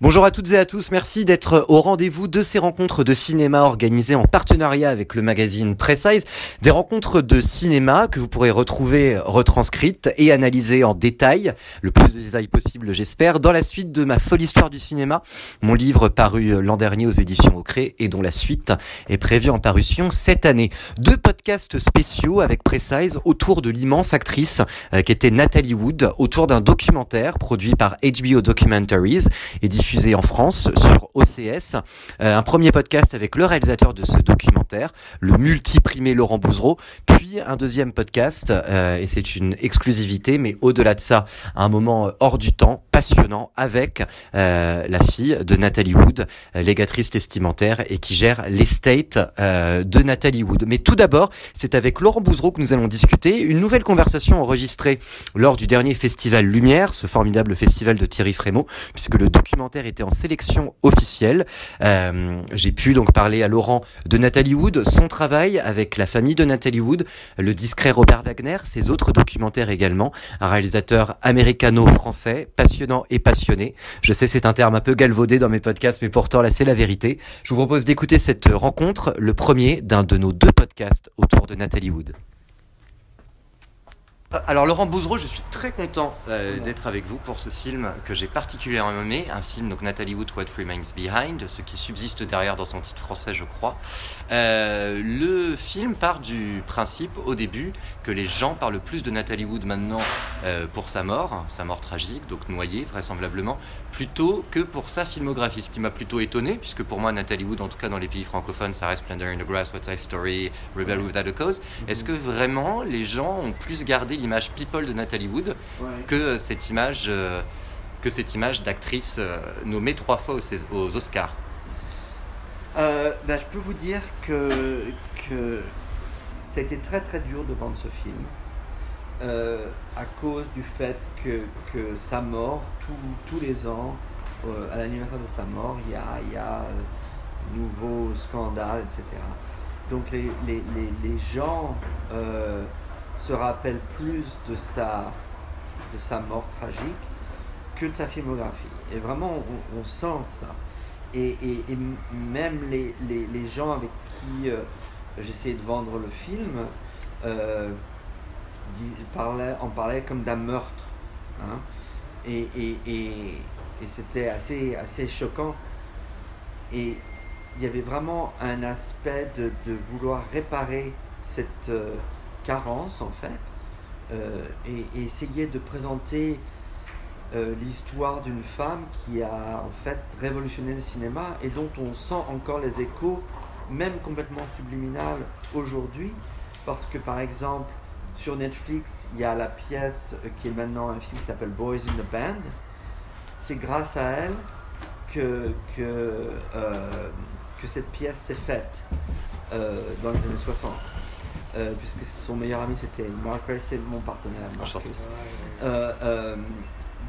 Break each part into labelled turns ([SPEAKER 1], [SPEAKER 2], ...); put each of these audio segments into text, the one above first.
[SPEAKER 1] Bonjour à toutes et à tous, merci d'être au rendez-vous de ces rencontres de cinéma organisées en partenariat avec le magazine Precise. Des rencontres de cinéma que vous pourrez retrouver retranscrites et analysées en détail, le plus de détails possible j'espère, dans la suite de ma folle histoire du cinéma, mon livre paru l'an dernier aux éditions Ocré et dont la suite est prévue en parution cette année. Deux podcasts spéciaux avec Precise autour de l'immense actrice euh, qui était Nathalie Wood, autour d'un documentaire produit par HBO Documentaries et diffusé en France sur OCS. Euh, un premier podcast avec le réalisateur de ce documentaire, le multiprimé Laurent Bouzereau, puis un deuxième podcast, euh, et c'est une exclusivité, mais au-delà de ça, un moment hors du temps, passionnant, avec euh, la fille de Nathalie Wood, légatrice testamentaire, et qui gère l'estate de Nathalie Wood. Mais tout d'abord, c'est avec Laurent Bouzereau que nous allons discuter une nouvelle conversation enregistrée lors du dernier festival Lumière, ce formidable festival de Thierry Frémaux, puisque le documentaire était en sélection officielle. Euh, j'ai pu donc parler à Laurent de Nathalie Wood, son travail avec la famille de Nathalie Wood, le discret Robert Wagner, ses autres documentaires également, un réalisateur américano-français, passionnant et passionné. Je sais c'est un terme un peu galvaudé dans mes podcasts, mais pourtant là c'est la vérité. Je vous propose d'écouter cette rencontre, le premier d'un de nos deux podcasts autour de Nathalie Wood. Euh, alors Laurent Bouzereau, je suis très content euh, d'être avec vous pour ce film que j'ai particulièrement aimé, un film donc Nathalie Wood What Remains Behind, ce qui subsiste derrière dans son titre français je crois. Euh, le film part du principe au début que les gens parlent plus de Nathalie Wood maintenant pour sa mort, sa mort tragique, donc noyée vraisemblablement, plutôt que pour sa filmographie, ce qui m'a plutôt étonné puisque pour moi Nathalie Wood, en tout cas dans les pays francophones, ça reste Splendor in the Grass, What's My Story, Rebel Without a Cause. Est-ce que vraiment les gens ont plus gardé l'image people de Natalie Wood que cette image, euh, que cette image d'actrice euh, nommée trois fois aux, aux Oscars.
[SPEAKER 2] Euh, ben, je peux vous dire que, que ça a été très très dur de vendre ce film à cause du fait que, que sa mort, tous les ans, à l'anniversaire de sa mort, il y a, il y a nouveaux scandales, etc. Donc les, les, les, les gens se rappelle plus de sa, de sa mort tragique que de sa filmographie. Et vraiment, on, sent ça. Et, même les, les, gens avec qui euh, j'essayais de vendre le film euh, parlaient, en parlaient comme d'un meurtre. Hein. Et, et c'était assez, assez choquant. Et il y avait vraiment un aspect de, de vouloir réparer cette, euh, carence en fait, euh, et, essayer de présenter euh, l'histoire d'une femme qui a en fait révolutionné le cinéma et dont on sent encore les échos, même complètement subliminal aujourd'hui, parce que par exemple sur Netflix il y a la pièce qui est maintenant un film qui s'appelle Boys in the Band. C'est grâce à elle que, euh, que cette pièce s'est faite dans les années 60. Euh, puisque son meilleur ami c'était Marcus, c'est mon partenaire Marcus. Euh, euh,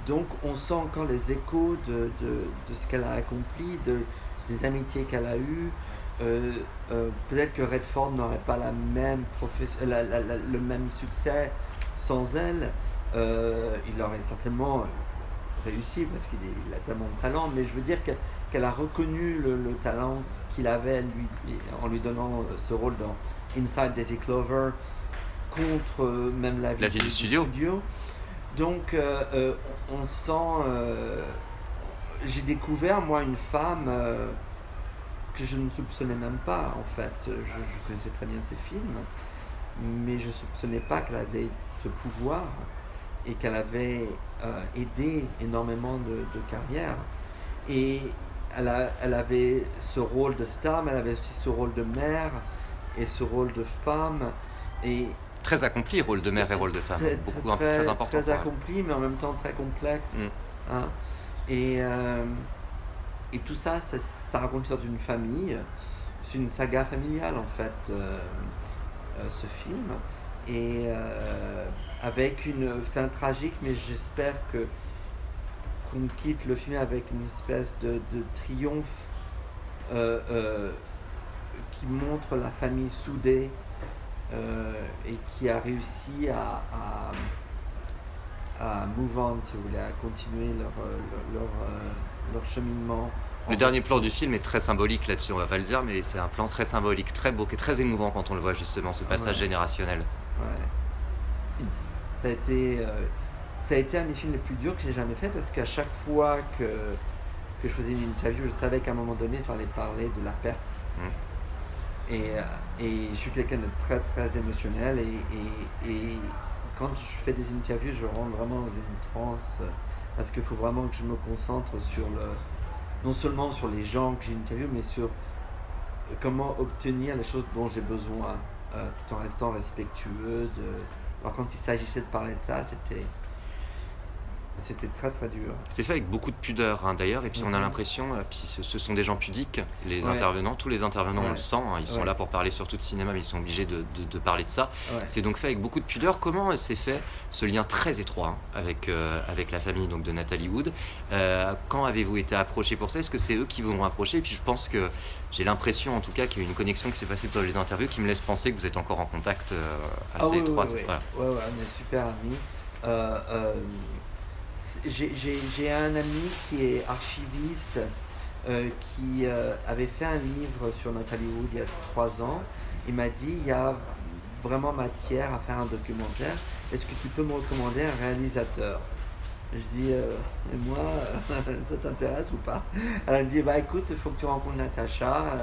[SPEAKER 2] donc on sent encore les échos de, de, ce qu'elle a accompli, de, des amitiés qu'elle a eues. Peut-être que Redford n'aurait pas la même le même succès sans elle. il aurait certainement réussi parce qu'il a tellement de talent, mais je veux dire qu'elle a reconnu le, le talent qu'il avait lui, en lui donnant ce rôle dans Inside Daisy Clover contre euh, même la vie,
[SPEAKER 1] du, studio.
[SPEAKER 2] Donc euh, euh, on sent... J'ai découvert moi une femme que je ne soupçonnais même pas en fait. Je, connaissais très bien ses films, mais je ne soupçonnais pas qu'elle avait ce pouvoir et qu'elle avait aidé énormément de, de carrières. Et elle, a, elle, avait ce rôle de star, mais elle avait aussi ce rôle de mère, et ce rôle de femme. Et
[SPEAKER 1] très accompli, rôle de mère et rôle de femme. Beaucoup, très, très, important.
[SPEAKER 2] Très accompli, mais en même temps très complexe. Mm. Hein. Et, euh, et tout ça, ça, raconte l'histoire d'une famille. C'est une saga familiale, en fait, euh, euh, ce film. Et avec une fin tragique, mais j'espère que qu'on quitte le film avec une espèce de, de triomphe qui montre la famille soudée euh, et qui a réussi à, à, move on, si vous voulez, à continuer leur, leur, leur cheminement.
[SPEAKER 1] Le dernier plan du film est très symbolique là-dessus, on va pas le dire, mais c'est un plan très symbolique, très beau, qui est très émouvant quand on le voit justement, ce passage générationnel.
[SPEAKER 2] Ouais. Ça a été, euh, ça a été un des films les plus durs que j'ai jamais fait parce qu'à chaque fois que, que je faisais une interview, je savais qu'à un moment donné, il fallait parler de la perte. Mm. Et, euh, et, je suis quelqu'un de très très émotionnel et, et, et, quand je fais des interviews, je rentre vraiment dans une transe parce qu'il faut vraiment que je me concentre sur le, non seulement sur les gens que j'ai interviewés, mais sur comment obtenir les choses dont j'ai besoin, euh, tout en restant respectueux. De... Alors quand il s'agissait de parler de ça, c'était c'était très très dur.
[SPEAKER 1] C'est fait avec beaucoup de pudeur hein, d'ailleurs, et puis on a mhm. l'impression, euh, puis ce, sont des gens pudiques, les intervenants, tous les intervenants on le sent, hein, ils sont là pour parler surtout de cinéma, mais ils sont obligés de, de, parler de ça. C'est donc fait avec beaucoup de pudeur. Comment s'est fait ce lien très étroit hein, avec, euh, avec la famille donc, de Nathalie Wood? Euh, Quand avez-vous été approché pour ça? Est-ce que c'est eux qui vous ont approché? Et puis je pense que j'ai l'impression en tout cas qu'il y a une connexion qui s'est passée dans les interviews qui me laisse penser que vous êtes encore en contact assez ah étroit.
[SPEAKER 2] Oui, ouais, on est super amis j'ai un ami qui est archiviste, euh, qui euh, avait fait un livre sur Nathalie Wood il y a trois ans. Il m'a dit il y a vraiment matière à faire un documentaire. Est-ce que tu peux me recommander un réalisateur? Je dis euh, moi, ça t'intéresse ou pas? Elle me dit bah écoute, il faut que tu rencontres Natacha.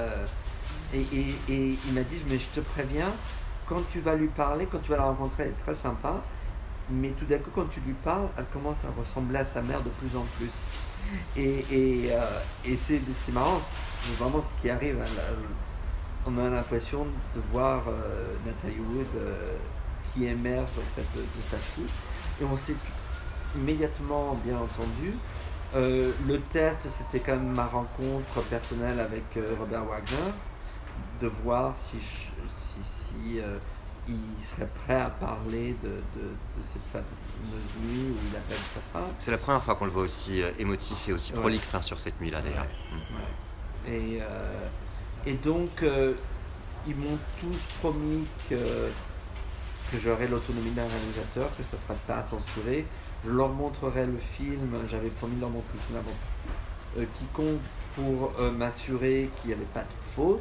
[SPEAKER 2] Et, et, et, il m'a dit mais je te préviens, quand tu vas lui parler, quand tu vas la rencontrer, elle est très sympa mais tout d'un coup, quand tu lui parles, elle commence à ressembler à sa mère de plus en plus. Et, et, euh, et c'est, marrant, c'est vraiment ce qui arrive. Hein, on a l'impression de voir euh, Nathalie Wood euh, qui émerge en fait, de, sa fille. Et on s'est immédiatement, bien entendu, le test, c'était quand même ma rencontre personnelle avec Robert Wagner, de voir si, si, si il serait prêt à parler de, de, cette fameuse nuit où il appelle sa femme.
[SPEAKER 1] C'est la première fois qu'on le voit aussi euh, émotif et aussi prolixe hein, sur cette nuit-là d'ailleurs.
[SPEAKER 2] Mm. Et, euh, et donc, euh, ils m'ont tous promis que, que j'aurais l'autonomie d'un réalisateur, que ça ne serait pas à censurer. Je leur montrerai le film, j'avais promis de leur montrer le film avant. quiconque pour m'assurer qu'il n'y avait pas de faute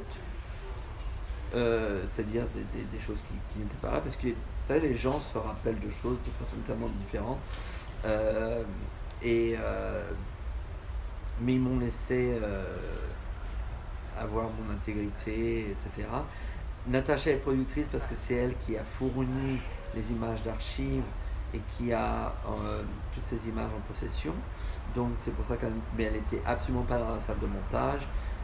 [SPEAKER 2] euh, c'est-à-dire des, choses qui, n'étaient pas là, parce que les gens se rappellent de choses de façon tellement différente. Euh, et, euh, mais ils m'ont laissé avoir mon intégrité, etc. Natacha est productrice parce que c'est elle qui a fourni les images d'archives et qui a toutes ces images en possession. Donc c'est pour ça qu'elle mais elle n'était absolument pas dans la salle de montage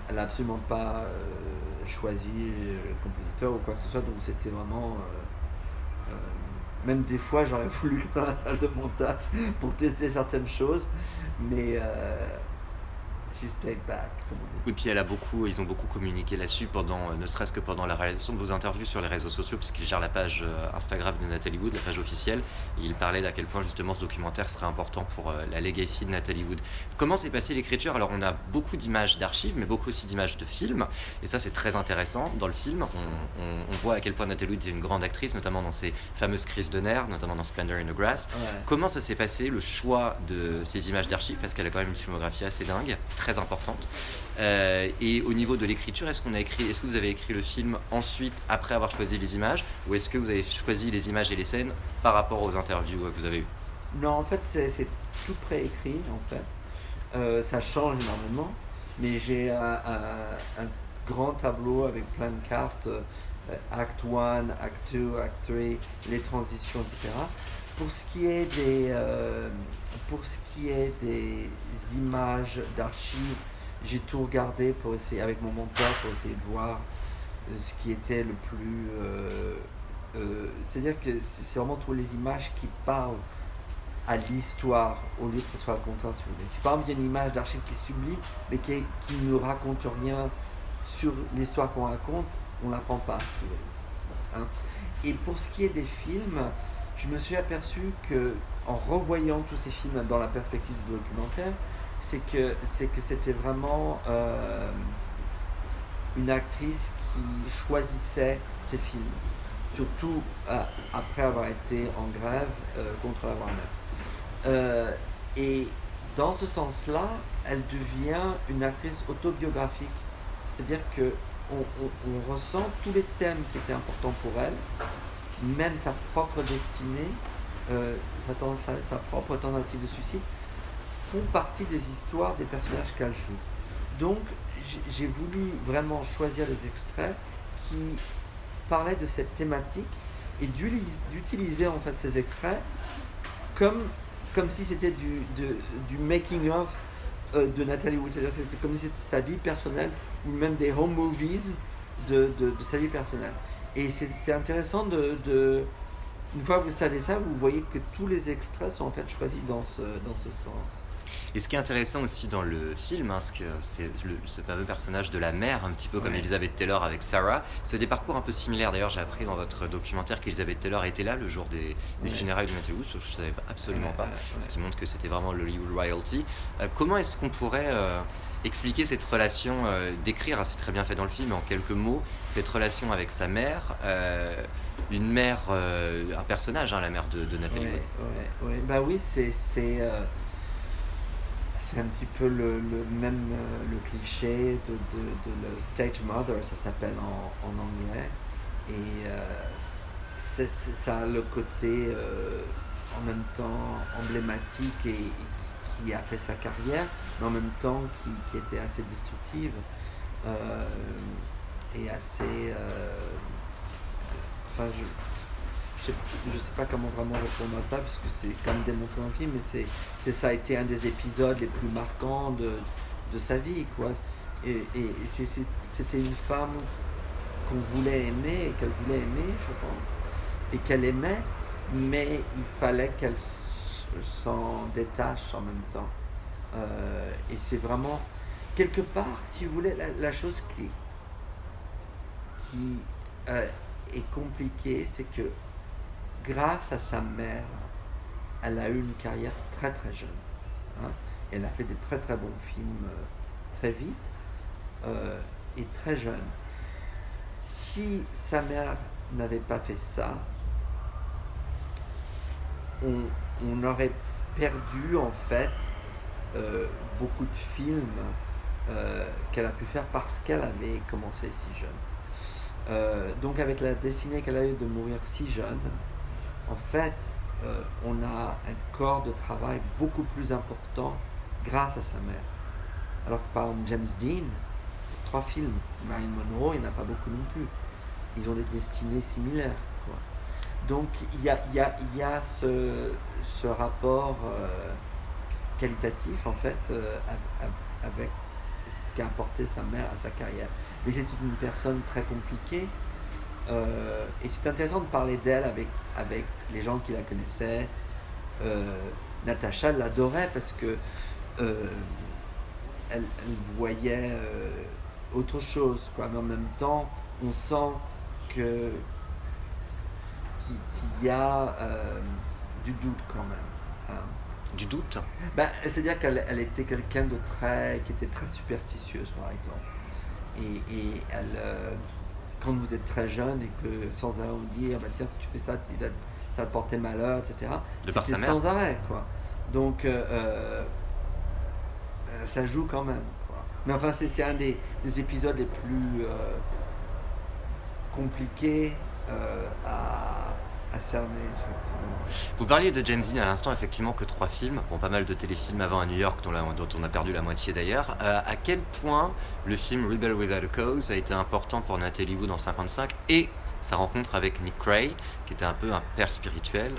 [SPEAKER 2] elle n'a absolument pas euh, choisi le compositeur ou quoi que ce soit, donc c'était vraiment. Euh, euh, même des fois, j'aurais voulu dans la salle de montage pour tester certaines choses, mais
[SPEAKER 1] oui, puis elle a beaucoup, ils ont beaucoup communiqué là-dessus pendant, euh, ne serait-ce que pendant la réalisation de vos interviews sur les réseaux sociaux, puisqu'il gère la page euh, Instagram de Nathalie Wood, la page officielle, et il parlait d'à quel point justement ce documentaire serait important pour euh, la legacy de Nathalie Wood. Comment s'est passée l'écriture? Alors on a beaucoup d'images d'archives, mais beaucoup aussi d'images de films, et ça c'est très intéressant. Dans le film, on, voit à quel point Nathalie Wood est une grande actrice, notamment dans ses fameuses crises de nerfs, notamment dans Splendor in the Grass. Comment ça s'est passé le choix de ces images d'archives, parce qu'elle a quand même une filmographie assez dingue, très importante. Euh, et au niveau de l'écriture, est-ce qu'on a écrit, est-ce que vous avez écrit le film ensuite, après avoir choisi les images, ou est-ce que vous avez choisi les images et les scènes par rapport aux interviews que vous avez eues?
[SPEAKER 2] Non, en fait, c'est tout préécrit, en fait. Euh, ça change énormément, mais j'ai un, grand tableau avec plein de cartes, euh, Act 1, Act 2, Act 3, les transitions, etc. Pour ce qui est des, pour ce qui est des images d'archives, j'ai tout regardé pour essayer, avec mon monteur pour essayer de voir euh, ce qui était le plus. Euh, euh, c'est-à-dire que c'est vraiment toutes les images qui parlent à l'histoire au lieu que ce soit le contraire. Si par exemple il y a une image d'archive qui est sublime mais qui, qui ne raconte rien sur l'histoire qu'on raconte, on ne l'apprend pas. Hein. Et pour ce qui est des films, je me suis aperçu que en revoyant tous ces films dans la perspective du documentaire, c'est que c'est que c'était vraiment euh, une actrice qui choisissait ses films, surtout euh, après avoir été en grève euh, contre la Warner. et dans ce sens-là, elle devient une actrice autobiographique. C'est-à-dire que on, ressent tous les thèmes qui étaient importants pour elle, même sa propre destinée, euh, sa, propre tentative de suicide, font partie des histoires des personnages qu'elle joue. Donc, j'ai voulu vraiment choisir des extraits qui parlaient de cette thématique et d'utiliser en fait ces extraits comme, comme si c'était du, du making of euh, de Nathalie Wood. C'était comme si c'était sa vie personnelle ou même des home movies de, sa vie personnelle. Et c'est intéressant de, de, Une fois que vous savez ça, vous voyez que tous les extraits sont en fait choisis dans ce, dans ce sens.
[SPEAKER 1] Et ce qui est intéressant aussi dans le film, hein, c'est ce fameux personnage de la mère, un petit peu comme Elizabeth Taylor avec Sarah. C'est des parcours un peu similaires. D'ailleurs, j'ai appris dans votre documentaire qu'Elizabeth Taylor était là le jour des, funérailles de Natalie Wood, je ne savais absolument pas, ce qui montre que c'était vraiment le Hollywood royalty. Euh, comment est-ce qu'on pourrait euh, expliquer cette relation, euh, décrire, c'est très bien fait dans le film, en quelques mots, cette relation avec sa mère une mère, un personnage, hein, la mère de, de Nathalie.
[SPEAKER 2] Ouais, Bah oui, c'est c'est un petit peu le, même euh, le cliché de, de, le stage mother, ça s'appelle en, en, anglais. Et euh, c'est, ça a le côté euh, en même temps emblématique et, qui a fait sa carrière, mais en même temps qui, était assez destructive et assez. enfin, je, je sais pas comment vraiment répondre à ça, puisque c'est même démontré dans le film, mais c'est, ça a été un des épisodes les plus marquants de, de sa vie. Quoi. Et, c'était une femme qu'on voulait aimer, qu'elle voulait aimer, je pense, et qu'elle aimait, mais il fallait qu'elle s'en détache en même temps. Euh, et c'est vraiment, quelque part, si vous voulez, la, chose qui, qui euh, est compliquée, c'est que grâce à sa mère, elle a eu une carrière très très jeune. Hein. Elle a fait des très très bons films euh, très vite et très jeune. Si sa mère n'avait pas fait ça, on, aurait perdu en fait euh, beaucoup de films qu'elle a pu faire parce qu'elle avait commencé si jeune. donc avec la destinée qu'elle a eu de mourir si jeune, en fait, euh, on a un corps de travail beaucoup plus important grâce à sa mère. Alors que par exemple James Dean, trois films, Marilyn Monroe, il n'y en a pas beaucoup non plus. Ils ont des destinées similaires. Donc il y a, y a ce, ce, rapport euh, qualitatif en fait euh, avec ce qu'a apporté sa mère à sa carrière. Mais c'est une personne très compliquée euh, et c'est intéressant de parler d'elle avec, avec les gens qui la connaissaient. Natacha l'adorait parce que euh, elle, voyait autre chose, quoi. Mais en même temps, on sent que qu'il y a du doute quand même. Hein.
[SPEAKER 1] Du doute
[SPEAKER 2] ben, C'est-à-dire qu'elle elle était quelqu'un de très, qui était très superstitieuse, par exemple. Et, et elle, quand vous êtes très jeune et que sans arrêt vous dire, bah, tiens, si tu fais ça, tu vas, te porter malheur, etc.
[SPEAKER 1] De par sa mère.
[SPEAKER 2] Sans arrêt, quoi. Donc, euh, euh, euh, ça joue quand même. Quoi. Mais enfin, c'est un des, des, épisodes les plus compliqués à, à cerner.
[SPEAKER 1] Vous parliez de James Dean à l'instant, effectivement, que trois films, bon, pas mal de téléfilms avant à New York, dont, dont on a perdu la moitié d'ailleurs. Euh, à quel point le film Rebel Without a Cause a été important pour Natalie Wood en 55 et sa rencontre avec Nick Cray, qui était un peu un père spirituel,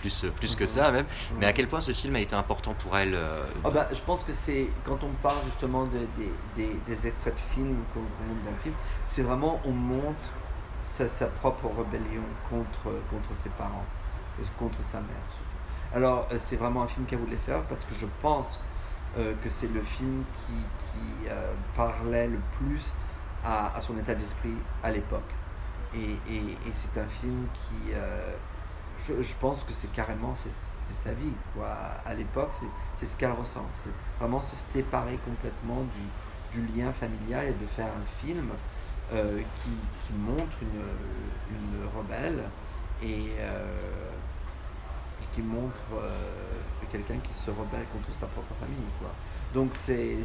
[SPEAKER 1] plus, plus que ça même. Mais à quel point ce film a été important pour elle euh,
[SPEAKER 2] bah, Je pense que c'est quand on parle justement de, des, des, extraits de films qu'on montre dans le film, c'est vraiment on monte sa, propre rébellion contre, contre ses parents contre sa mère. Alors, euh, c'est vraiment un film qu'elle voulait faire parce que je pense euh, que c'est le film qui, qui euh, parlait le plus à, à son état d'esprit à l'époque. Et, et, c'est un film qui, je, je, pense que c'est carrément c'est, sa vie. Quoi. À l'époque, c'est, ce qu'elle ressent. C'est vraiment se séparer complètement du, du lien familial et de faire un film qui, qui, montre une, rebelle et qui montre quelqu'un qui se rebelle contre sa propre famille. Donc c'est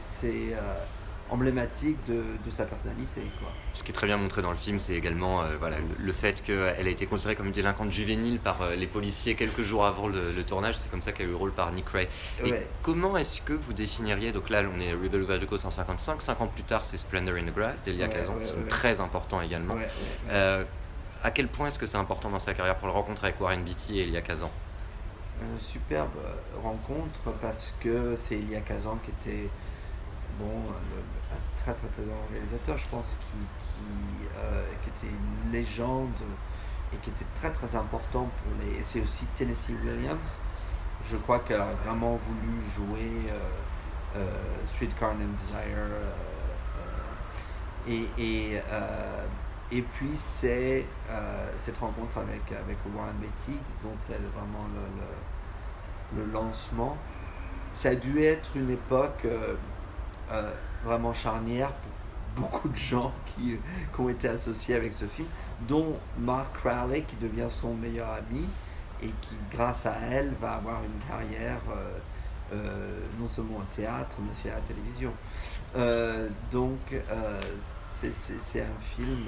[SPEAKER 2] emblématique de, sa personnalité. Quoi.
[SPEAKER 1] Ce qui est très bien montré dans le film, c'est également euh, voilà, le, fait qu'elle a été considérée comme une délinquante juvénile par euh, les policiers quelques jours avant le, tournage. C'est comme ça qu'elle a eu le rôle par Nick Ray. Et comment est-ce que vous définiriez, donc là on est Rebel a 155, cinq ans plus tard c'est Splendor in the Grass d'Elia Kazan, film très important également. Euh, à quel point est-ce que c'est important dans sa carrière pour le rencontrer avec Warren Beatty et Elia Kazan?
[SPEAKER 2] Une superbe rencontre parce que c'est Elia Kazan qui était bon, un très très très grand réalisateur, je pense, qui, euh, qui, était une légende et qui était très très important pour les. C'est aussi Tennessee Williams. Je crois qu'elle a vraiment voulu jouer euh, euh, Streetcar Desire. et, et, et puis c'est cette rencontre avec, avec Warren Beatty, dont c'est vraiment le, le, le, lancement. Ça a dû être une époque euh, vraiment charnière pour beaucoup de gens qui, ont été associés avec ce film, dont Mark Crowley qui devient son meilleur ami et qui, grâce à elle, va avoir une carrière euh, euh, non seulement au théâtre, mais aussi à la télévision. donc, c'est un film.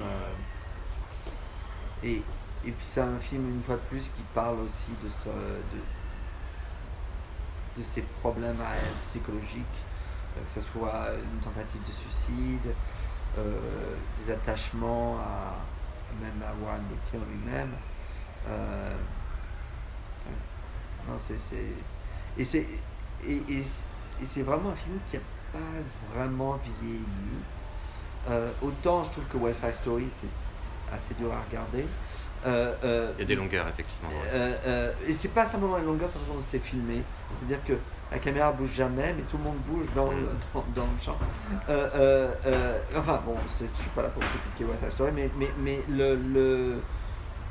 [SPEAKER 2] et, et puis, c'est un film, une fois de plus, qui parle aussi de, de, de ses problèmes à elle, psychologiques que ce soit une tentative de suicide, euh, des attachements à même à Warren Beatty en lui-même. Euh, non, c'est, et c'est et, et, c'est vraiment un film qui n'a pas vraiment vieilli. Euh, autant je trouve que West Side Story c'est assez dur à regarder.
[SPEAKER 1] Il y a des longueurs effectivement.
[SPEAKER 2] et c'est pas simplement une longueur, c'est la façon dont c'est filmé. C'est-à-dire que la caméra bouge jamais, mais tout le monde bouge dans, le, dans, le champ. Euh, euh, euh, enfin, bon, je ne suis pas là pour critiquer West Story, mais, mais, mais le, le,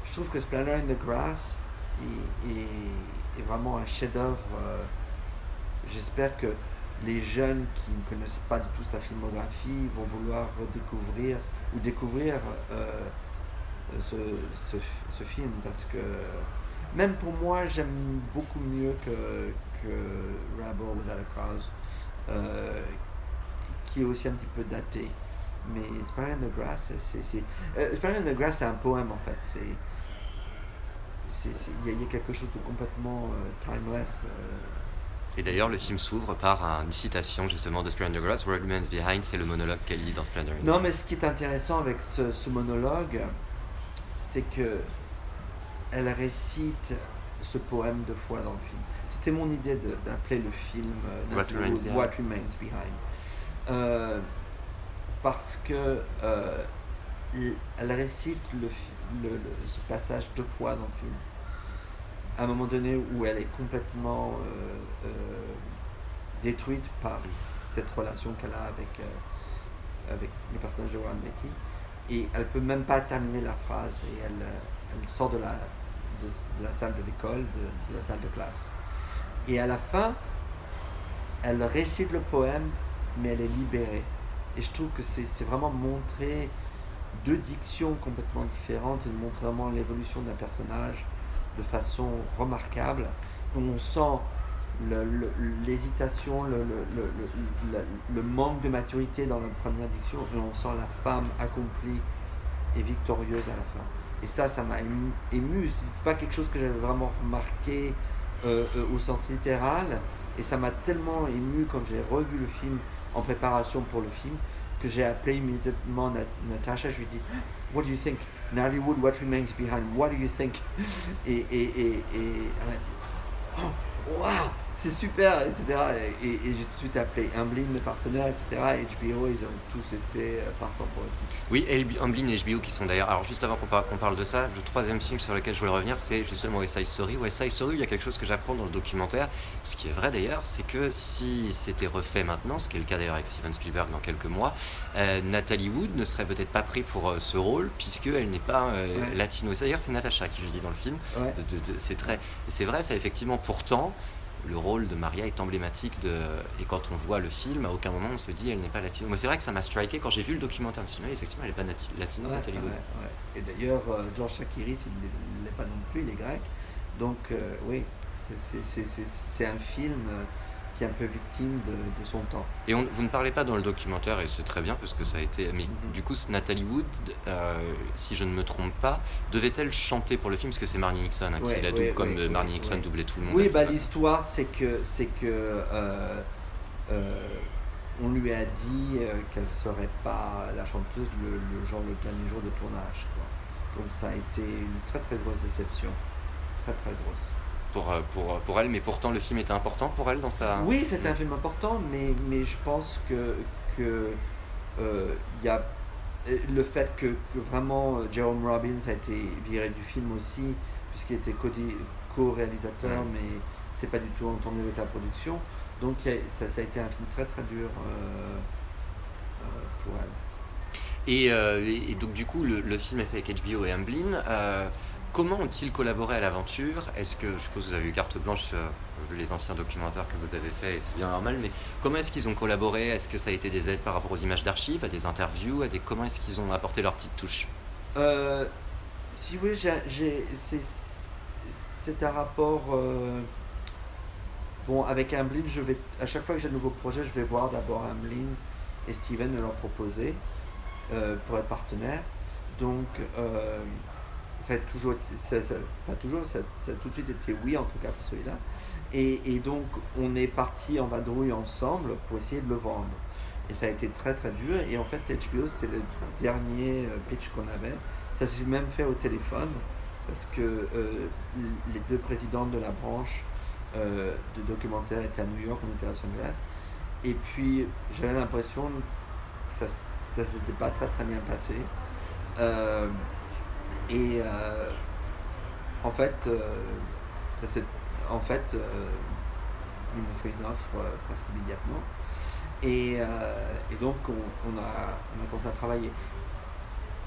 [SPEAKER 2] je trouve que Splendor in the Grass est, est, vraiment un chef-d'œuvre. J'espère que les jeunes qui ne connaissent pas du tout sa filmographie vont vouloir redécouvrir ou découvrir ce, ce, ce, film parce que même pour moi, j'aime beaucoup mieux que, que Rebel Without a Cause, euh, qui est aussi un petit peu daté. Mais in the Grass, c'est. Euh, in the Grass, c'est un poème en fait. C'est. Il y, a quelque chose de complètement euh, timeless.
[SPEAKER 1] Et d'ailleurs, le film s'ouvre par une citation justement de the Grass, Where Man's Behind, c'est le monologue qu'elle lit dans
[SPEAKER 2] the Non, mais ce qui est intéressant avec ce, ce monologue, c'est que elle récite ce poème deux fois dans le film. C'était mon idée d'appeler le film
[SPEAKER 1] euh, What,
[SPEAKER 2] Remains Behind. Euh, parce que euh, elle récite le, ce passage deux fois dans le film. À un moment donné où elle est complètement détruite par cette relation qu'elle a avec, avec le personnage de Warren Beatty. Et elle peut même pas terminer la phrase et elle, elle sort de la, salle de l'école, de, la salle de classe. Et à la fin, elle récite le poème, mais elle est libérée. Et je trouve que c'est vraiment montrer deux dictions complètement différentes et montrer vraiment l'évolution d'un personnage de façon remarquable. on sent l'hésitation, le, le, le, manque de maturité dans la première diction, et on sent la femme accomplie et victorieuse à la fin. Et ça, ça m'a ému. C'est pas quelque chose que j'avais vraiment remarqué euh, euh, au sens littéral. Et ça m'a tellement ému quand j'ai revu le film en préparation pour le film que j'ai appelé immédiatement Natasha. Je lui ai dit What do you think? Nollywood, what remains behind? What do you think? Et, et, et, et elle m'a dit Oh, wow! C'est super, etc. Et, j'ai tout de suite appelé Amblin, le partenaire, etc. Et HBO, ils ont tous été euh, partants pour le
[SPEAKER 1] Oui, Amblin et HBO qui sont d'ailleurs. Alors, juste avant qu'on parle, de ça, le troisième film sur lequel je voulais revenir, c'est justement West Side Story. West Side Story, il y a quelque chose que j'apprends dans le documentaire. Ce qui est vrai d'ailleurs, c'est que si c'était refait maintenant, ce qui est le cas d'ailleurs avec Steven Spielberg dans quelques mois, euh, Nathalie Wood ne serait peut-être pas pris pour euh, ce rôle, puisqu'elle n'est pas latino. Et d'ailleurs, c'est Natasha qui le dit dans le film. c'est très. C'est vrai, ça effectivement, pourtant le rôle de Maria est emblématique de. Et quand on voit le film, à aucun moment on se dit elle n'est pas latino. Moi, c'est vrai que ça m'a striké quand j'ai vu le documentaire. Je me effectivement, elle n'est pas latino,
[SPEAKER 2] Nathalie Et d'ailleurs, euh, George Shakiris, il n'est pas non plus, il est grec. Donc, euh, oui, C'est un film qui est un peu victime de, son temps.
[SPEAKER 1] Et on, vous ne parlez pas dans le documentaire, et c'est très bien parce que ça a été. Mais mhm. du coup, Nathalie Wood, euh, si je ne me trompe pas, devait-elle chanter pour le film? Parce que c'est Marnie Nixon hein, qui la double, comme euh, Marnie Nixon doublait tout le monde.
[SPEAKER 2] Oui, bah, l'histoire, c'est que. c'est que euh, on lui a dit qu'elle serait pas la chanteuse le, genre, le dernier jour de tournage. Donc ça a été une très très grosse déception. Très très grosse.
[SPEAKER 1] Euh, pour, pour, elle, mais pourtant le film était important pour elle dans sa...
[SPEAKER 2] Oui, c'était un film important, mais, mais je pense que, que euh, y a le fait que, vraiment euh, Jerome Robbins a été viré du film aussi, puisqu'il était co-réalisateur, mais c'est pas du tout entendu avec la production. Donc ça, ça, a été un film très très dur pour elle.
[SPEAKER 1] Et, et, donc du coup, le, le, film est fait avec HBO et Amblin. Comment ont-ils collaboré à l'aventure? Est-ce que, je suppose que vous avez eu carte blanche euh, vu les anciens documentaires que vous avez faits, et c'est bien normal, mais comment est-ce qu'ils ont collaboré? Est-ce que ça a été des aides par rapport aux images d'archives, à des interviews, des... comment est-ce qu'ils ont apporté leur petite touche?
[SPEAKER 2] Euh, Si vous voulez, c'est un rapport... Euh, bon, avec Amblin, je vais, à chaque fois que j'ai un nouveau projet, je vais voir d'abord Amblin et Steven de leur proposer pour être partenaire. Donc ça a toujours, ça, pas toujours, ça, a tout de suite été oui en tout cas pour celui-là. Et, donc on est parti en vadrouille ensemble pour essayer de le vendre. Et ça a été très très dur. Et en fait HBO c'était le dernier euh, pitch qu'on avait. Ça s'est même fait au téléphone parce que euh, les deux présidents de la branche euh, de documentaire étaient à New York, on était à Los Angeles. Et puis j'avais l'impression que ça ne s'était pas très très bien passé. Et euh, en fait, euh, en fait euh, ils m'ont fait une offre presque immédiatement. Et, donc, on, a, commencé à travailler.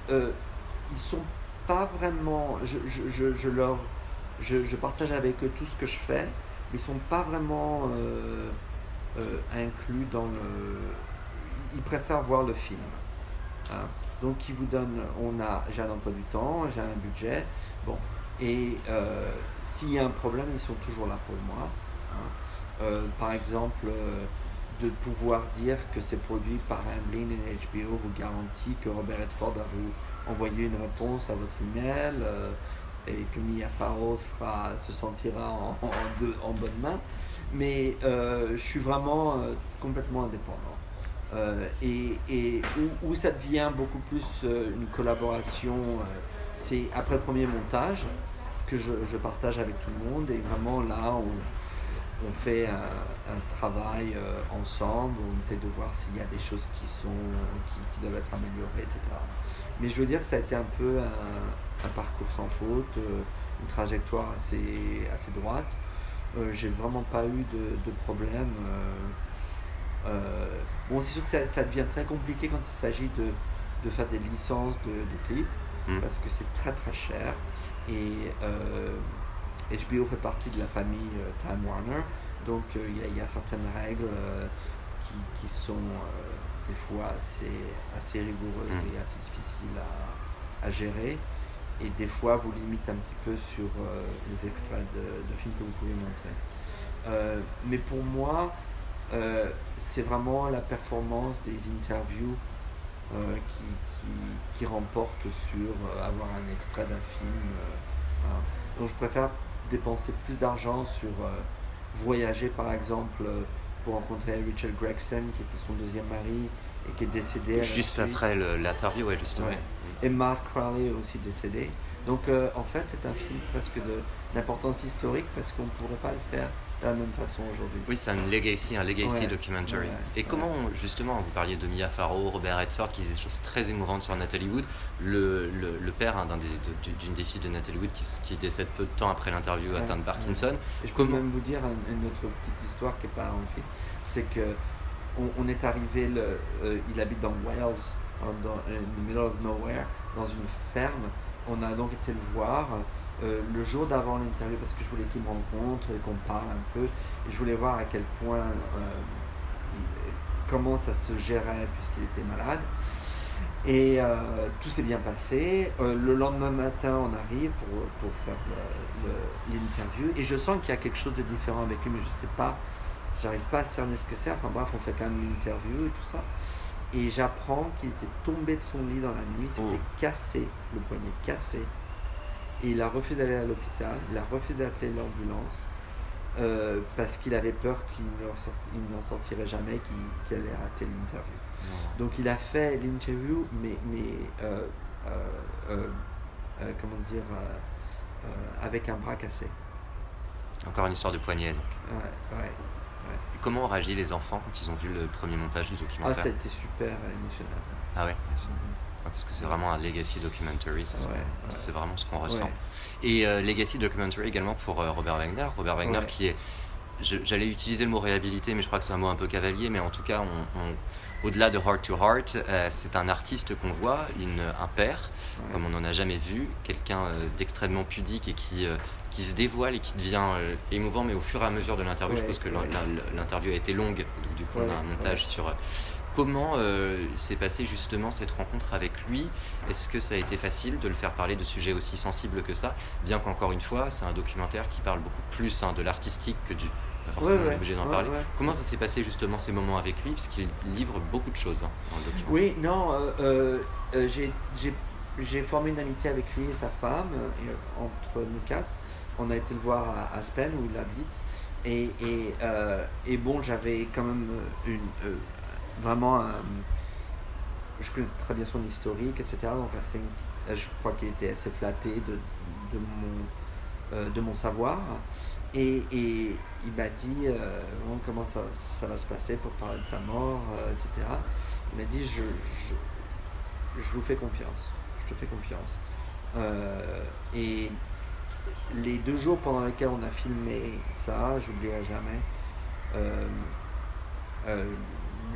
[SPEAKER 2] ils sont pas vraiment. Je, leur, je, partage avec eux tout ce que je fais, mais ils sont pas vraiment inclus dans le. Ils préfèrent voir le film. Hein. Donc, qui vous donne, on a, j'ai un emploi du temps, j'ai un budget, bon, et euh, s'il y a un problème, ils sont toujours là pour moi. Hein. Euh, par exemple, euh, de pouvoir dire que c'est produit par Amblin et HBO vous garantit que Robert Redford va vous envoyer une réponse à votre email et que Mia Farrow se sentira en, en bonne main. Mais je suis vraiment complètement indépendant. Euh, et, où, ça devient beaucoup plus euh, une collaboration, euh, c'est après le premier montage que je, partage avec tout le monde et vraiment là on, on fait un, travail ensemble, on essaie de voir s'il y a des choses qui, sont, qui, doivent être améliorées, etc. Mais je veux dire que ça a été un peu un, parcours sans faute, une trajectoire assez, assez droite. J'ai vraiment pas eu de, de problème. Euh, bon, c'est sûr que ça, devient très compliqué quand il s'agit de, de, faire des licences de, clips, mm. parce que c'est très très cher. Et HBO euh, fait partie de la famille euh, Time Warner, donc il y, a certaines règles qui, qui, sont des fois assez, assez rigoureuses mm. et assez difficiles à, à, gérer. Et des fois, vous limitez un petit peu sur les extraits de, de, films que vous pouvez montrer. mais pour moi, euh, c'est vraiment la performance des interviews euh, qui, qui, remporte sur euh, avoir un extrait d'un film. Donc je préfère dépenser plus d'argent sur voyager par exemple pour rencontrer Richard Gregson qui était son deuxième mari et qui est décédé.
[SPEAKER 1] Juste après l'interview, ouais, justement.
[SPEAKER 2] Et Mark Crowley est aussi décédé. Donc en fait c'est un film presque d'importance historique parce qu'on ne pourrait pas le faire de la même façon aujourd'hui.
[SPEAKER 1] Oui, c'est un legacy, un legacy documentary. et comment, justement, vous parliez de Mia Farrow, Robert Redford, qui disaient des choses très émouvantes sur Natalie Wood, le, le, père hein, d'une des, filles de Natalie Wood qui, qui, décède peu de temps après l'interview atteint de Parkinson.
[SPEAKER 2] Et je peux même vous dire une autre petite histoire qui n'est pas en film, c'est que on, est arrivé, le, euh, il habite dans Wales, dans, in the middle of nowhere, dans une ferme. On a donc été le voir. Euh, le jour d'avant l'interview parce que je voulais qu'il me rencontre et qu'on parle un peu. Et je voulais voir à quel point, euh, comment ça se gérait puisqu'il était malade. Et euh, tout s'est bien passé. Le lendemain matin, on arrive pour, pour faire l'interview. Et je sens qu'il y a quelque chose de différent avec lui, mais je ne sais pas. J'arrive pas à cerner ce que c'est. Enfin bref, on fait quand même l'interview et tout ça. Et j'apprends qu'il était tombé de son lit dans la nuit, il s'était
[SPEAKER 1] Oh.
[SPEAKER 2] cassé, le poignet cassé. Et il a refusé d'aller à l'hôpital, il a refusé d'appeler l'ambulance euh, parce qu'il avait peur qu'il n'en sortirait jamais, qu'il allait rater l'interview. Donc il a fait l'interview, mais, mais euh, euh, comment dire, avec un bras cassé.
[SPEAKER 1] Encore une histoire de poignet. donc.
[SPEAKER 2] Ouais, ouais.
[SPEAKER 1] Comment ont réagi les enfants quand ils ont vu le premier montage du
[SPEAKER 2] Ah,
[SPEAKER 1] documentaire?
[SPEAKER 2] c'était super émotionnel.
[SPEAKER 1] Ah ouais Ouais, Parce que c'est vraiment un legacy documentary, c'est ce qu'on-
[SPEAKER 2] Ouais, ouais.
[SPEAKER 1] c'est vraiment ce qu'on ressent. Et euh, legacy documentary également pour euh, Robert Wagner. Robert Wagner qui est, j'allais utiliser le mot réhabilité, mais je crois que c'est un mot un peu cavalier, mais en tout cas, on- on- au-delà de Heart to Heart, euh, c'est un artiste qu'on voit, une, un père,
[SPEAKER 2] Ouais.
[SPEAKER 1] comme on n'en a jamais vu, quelqu'un euh, d'extrêmement pudique et qui, euh, qui se dévoile et qui devient émouvant, mais au fur et à mesure de l'interview, je pense que
[SPEAKER 2] ouais.
[SPEAKER 1] l'interview a été longue, donc du coup on a un montage sur comment euh, s'est passée justement cette rencontre avec lui? Est-ce que ça a été facile de le faire parler de sujets aussi sensibles que ça, bien qu'encore une fois, c'est un documentaire qui parle beaucoup plus hein, de l'artistique que du... Pas forcément
[SPEAKER 2] Ouais, ouais,
[SPEAKER 1] obligé d'en
[SPEAKER 2] ouais,
[SPEAKER 1] parler. Comment ça s'est passé justement ces moments avec lui, puisqu'il livre beaucoup de choses hein, dans le documentaire.
[SPEAKER 2] Oui, non, euh, euh, j'ai- formé une amitié avec lui et sa femme, entre nous quatre. On a été le voir à Aspen, où il habite. Et, et, et bon, j'avais quand même une, vraiment un- Je connais très bien son historique, etc. Donc, euh, je crois qu'il était assez flatté de, de, mon, euh, de mon savoir. Et, et il m'a dit euh, comment ça, ça va se passer pour parler de sa mort, euh, etc. Il m'a dit je, je, vous fais confiance. Je te fais confiance. Euh, et les deux jours pendant lesquels on a filmé ça, j'oublierai jamais.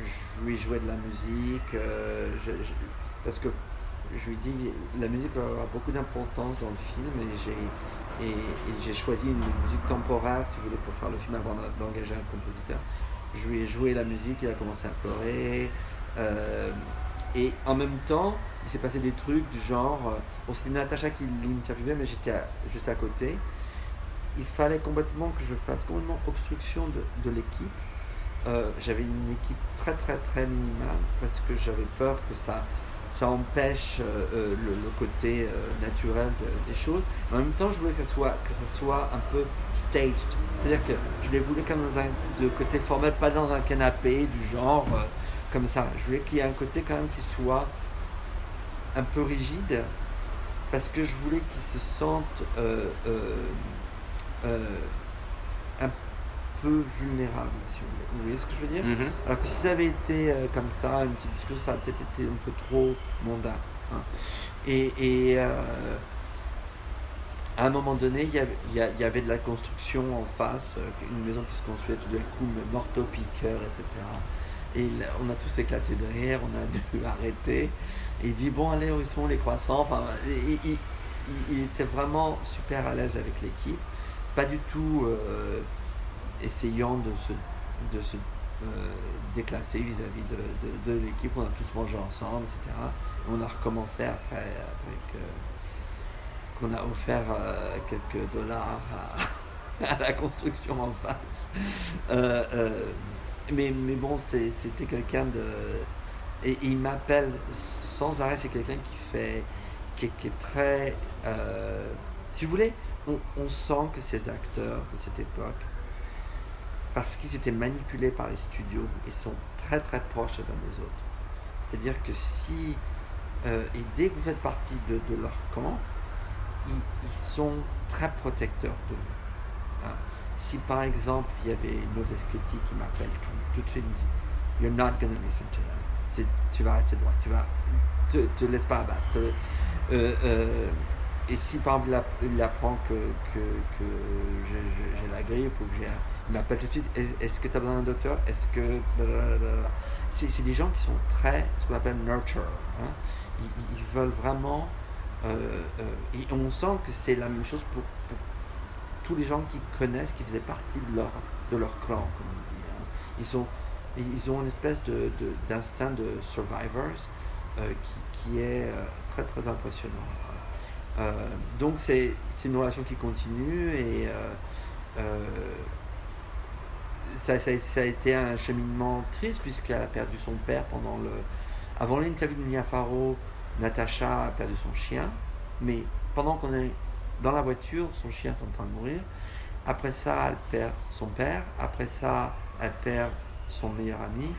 [SPEAKER 2] Je lui jouais de la musique. euh, parce que je lui dis la musique va avoir beaucoup d'importance dans le film et j'ai choisi une musique temporaire si vous voulez pour faire le film avant d'en- d'engager un compositeur je lui ai joué la musique il a commencé à pleurer euh, et en même temps il s'est passé des trucs du genre euh, bon c'était Natacha qui l'interviewait mais j'étais juste à côté il fallait complètement que je fasse complètement obstruction de l'équipe euh, j'avais une équipe très très très minimale parce que j'avais peur que ça, ça empêche euh, euh, le, côté naturel de- des choses. Mais en même temps, je voulais que ça soit, que ça soit un peu staged. C'est-à-dire que je les voulais comme dans un de côté formel, pas dans un canapé du genre comme ça. Je voulais qu'il y ait un côté quand même qui soit un peu rigide parce que je voulais qu'ils se sentent un peu vulnérables, si vous voulez. Vous voyez ce que je veux dire
[SPEAKER 1] Mhm.
[SPEAKER 2] alors que si ça avait été euh, comme ça, une petite discussion, ça aurait peut-être été un peu trop mondain. hein. Et, et, euh, à un moment donné, il y, avait, il y a- avait de la construction en face, euh, une maison qui se construisait tout d'un coup, mais morteau-piqueur, etc. Et là, on a tous éclaté de rire, on a dû arrêter. Et il dit Bon, allez, où sont les croissants? Enfin, il, il- il était vraiment super à l'aise avec l'équipe, pas du tout euh, essayant de se, de se euh, déclasser vis-à-vis de, de- l'équipe. On a tous mangé ensemble, etc. On a recommencé après avec. qu'on a offert euh, quelques dollars à, la construction en face. Euh, mais, mais bon, c'était quelqu'un de. Et, il m'appelle sans arrêt, c'est quelqu'un qui fait. qui, qui est très. si vous voulez, on sent que ces acteurs de cette époque, parce qu'ils étaient manipulés par les studios, ils sont très très proches les uns des autres. C'est-à-dire que si. euh, et dès que vous faites partie de, leur camp, ils, sont très protecteurs de vous. hein. Si par exemple il y avait une mauvaise critique qui m'appelle tout, de suite You're not gonna listen to. C'est- Tu vas rester droit, tu vas. Te, te laisse pas abattre. euh, euh, et si par exemple il app- il apprend que, que, j'ai la grippe ou que j'ai. Il m'appelle tout de suite Est- Est-ce que tu as besoin d'un docteur? Est-ce que. C'est des gens qui sont très. ce qu'on appelle nurture. hein. Ils, veulent vraiment. euh, euh, et on sent que c'est la même chose pour, tous les gens qui connaissent, qui faisaient partie de leur, de leur clan, comme on dit. hein. Ils, sont, ils ont une espèce de- de- d'instinct de, survivors qui, est très très impressionnant. Donc c'est une relation qui continue et ça, ça, a été un cheminement triste puisqu'elle a perdu son père pendant le... Avant l'interview de Mia Farrow, Natacha a perdu son chien, mais pendant qu'on est dans la voiture, son chien est en train de mourir. Après ça, elle perd son père. Après ça, elle perd son meilleur ami.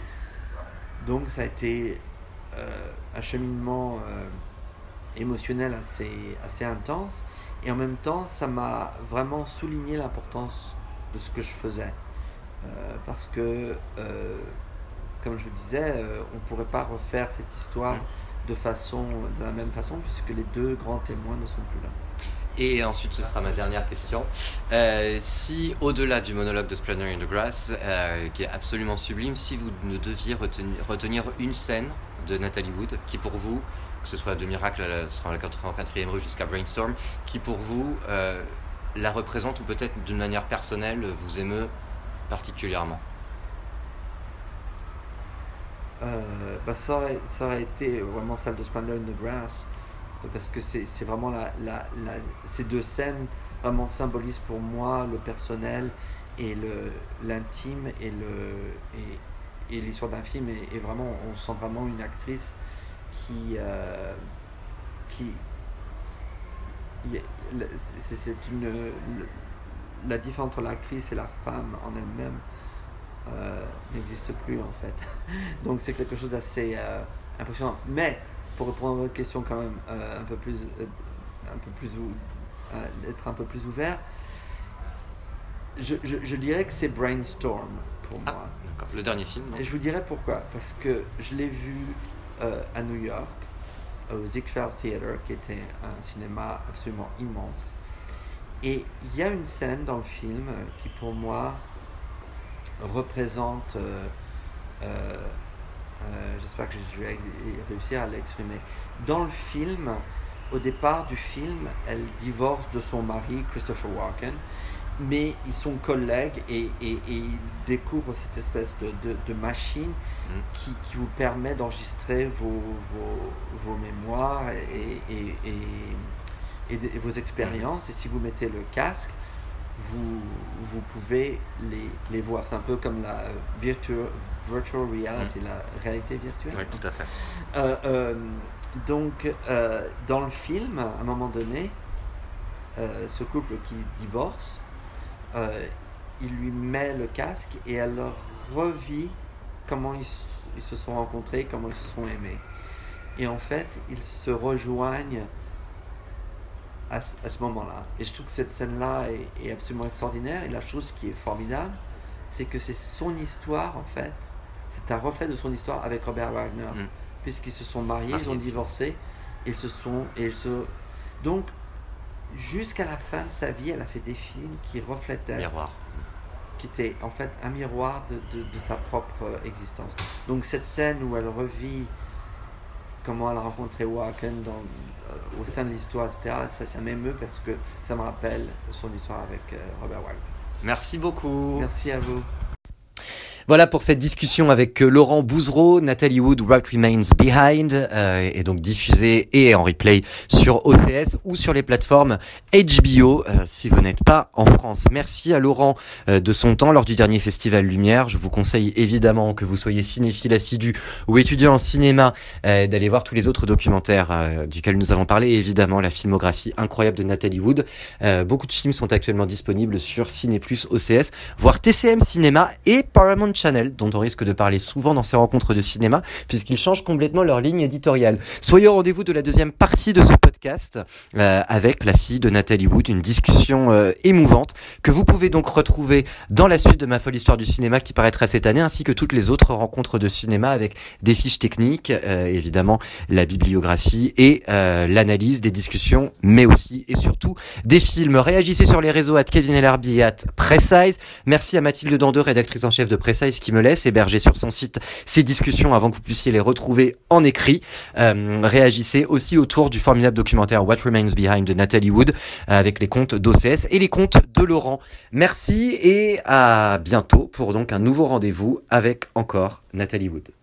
[SPEAKER 2] Donc ça a été euh, un cheminement euh, émotionnel assez, intense. Et en même temps, ça m'a vraiment souligné l'importance de ce que je faisais. Euh, parce que, comme je vous disais, on ne pourrait pas refaire cette histoire de, façon, de la même façon, puisque les deux grands témoins ne sont plus là.
[SPEAKER 1] Et ensuite, ce sera ma dernière question. Euh, si, au-delà du monologue de Splendor in the Grass, euh, qui est absolument sublime, si vous ne deviez retenir, retenir, une scène de Nathalie Wood, qui pour vous, que ce soit de Miracle sur la 84e rue jusqu'à Brainstorm, qui pour vous euh, la représente ou peut-être d'une manière personnelle vous émeut particulièrement
[SPEAKER 2] bah ça, aurait, ça, aurait, été vraiment celle de Splendor in the Grass parce que c'est vraiment ces deux scènes vraiment symbolisent pour moi le personnel et l'intime et le et, et l'histoire d'un film et, vraiment on sent vraiment une actrice qui euh, qui c'est une la différence entre l'actrice et la femme en elle-même euh, n'existe plus en fait donc c'est quelque chose d'assez euh, impressionnant mais pour répondre à votre question quand même euh, un peu plus, euh, un peu plus être un peu plus ouvert, je, je, dirais que c'est Brainstorm pour ah, moi.
[SPEAKER 1] Le dernier film.
[SPEAKER 2] Et je vous dirais pourquoi. Parce que je l'ai vu à New York, au Ziegfeld Theater, qui était un cinéma absolument immense. Et il y a une scène dans le film qui pour moi représente euh, j'espère que je vais réussir à l'exprimer. Dans le film, au départ du film, elle divorce de son mari, Christopher Walken, mais ils sont collègues et, et, ils découvrent cette espèce de, de, machine mm. qui, qui, vous permet d'enregistrer vos, vos, vos, mémoires et, et, vos expériences. Et si vous mettez le casque, vous, vous pouvez les, les voir. C'est un peu comme la virtual, virtual reality, mm. la réalité virtuelle.
[SPEAKER 1] Oui, tout à fait.
[SPEAKER 2] Euh, euh, donc, euh, dans le film, à un moment donné, ce couple qui divorce, il lui met le casque et elle revit comment ils, ils, se sont rencontrés, comment ils se sont aimés. Et en fait, ils se rejoignent à, ce moment-là. Et je trouve que cette scène-là est, absolument extraordinaire. Et la chose qui est formidable, c'est que c'est son histoire, en fait. C'est un reflet de son histoire avec Robert Wagner. Mm. Puisqu'ils se sont mariés, ils ont divorcé, ils se sont. Et se... Donc, jusqu'à la fin de sa vie, elle a fait des films qui reflétaient.
[SPEAKER 1] Miroir.
[SPEAKER 2] Qui étaient en fait un miroir de, de, de sa propre existence. Donc, cette scène où elle revit comment elle a rencontré Waken dans, euh, au sein de l'histoire, etc. Ça, ça m'émeut parce que ça me rappelle son histoire avec euh, Robert Wagner.
[SPEAKER 1] Merci beaucoup.
[SPEAKER 2] Merci à vous.
[SPEAKER 1] Voilà pour cette discussion avec euh, Laurent Bouzereau, Nathalie Wood, What Remains Behind, euh, et donc diffusée et en replay sur OCS ou sur les plateformes HBO euh, si vous n'êtes pas en France. Merci à Laurent euh, de son temps lors du dernier Festival Lumière. Je vous conseille évidemment que vous soyez cinéphile assidu ou étudiant en cinéma d'aller voir tous les autres documentaires duquel nous avons parlé et évidemment la filmographie incroyable de Nathalie Wood. beaucoup de films sont actuellement disponibles sur Ciné Plus OCS, voire TCM Cinéma et Paramount Channel, dont on risque de parler souvent dans ces rencontres de cinéma, puisqu'ils changent complètement leur ligne éditoriale. Soyez au rendez-vous de la deuxième partie de ce podcast euh, avec la fille de Nathalie Wood, une discussion euh, émouvante que vous pouvez donc retrouver dans la suite de ma folle histoire du cinéma qui paraîtra cette année, ainsi que toutes les autres rencontres de cinéma avec des fiches techniques, euh, évidemment la bibliographie et l'analyse des discussions, mais aussi et surtout des films. Réagissez sur les réseaux à Kevin Ellerby et at Precise. Merci à Mathilde Dandeux, rédactrice en chef de Precise qui me laisse héberger sur son site ces discussions avant que vous puissiez les retrouver en écrit. Euh, réagissez aussi autour du formidable documentaire What Remains Behind de Nathalie Wood euh, avec les comptes d'OCS et les comptes de Laurent. Merci et à bientôt pour donc un nouveau rendez-vous avec encore Nathalie Wood.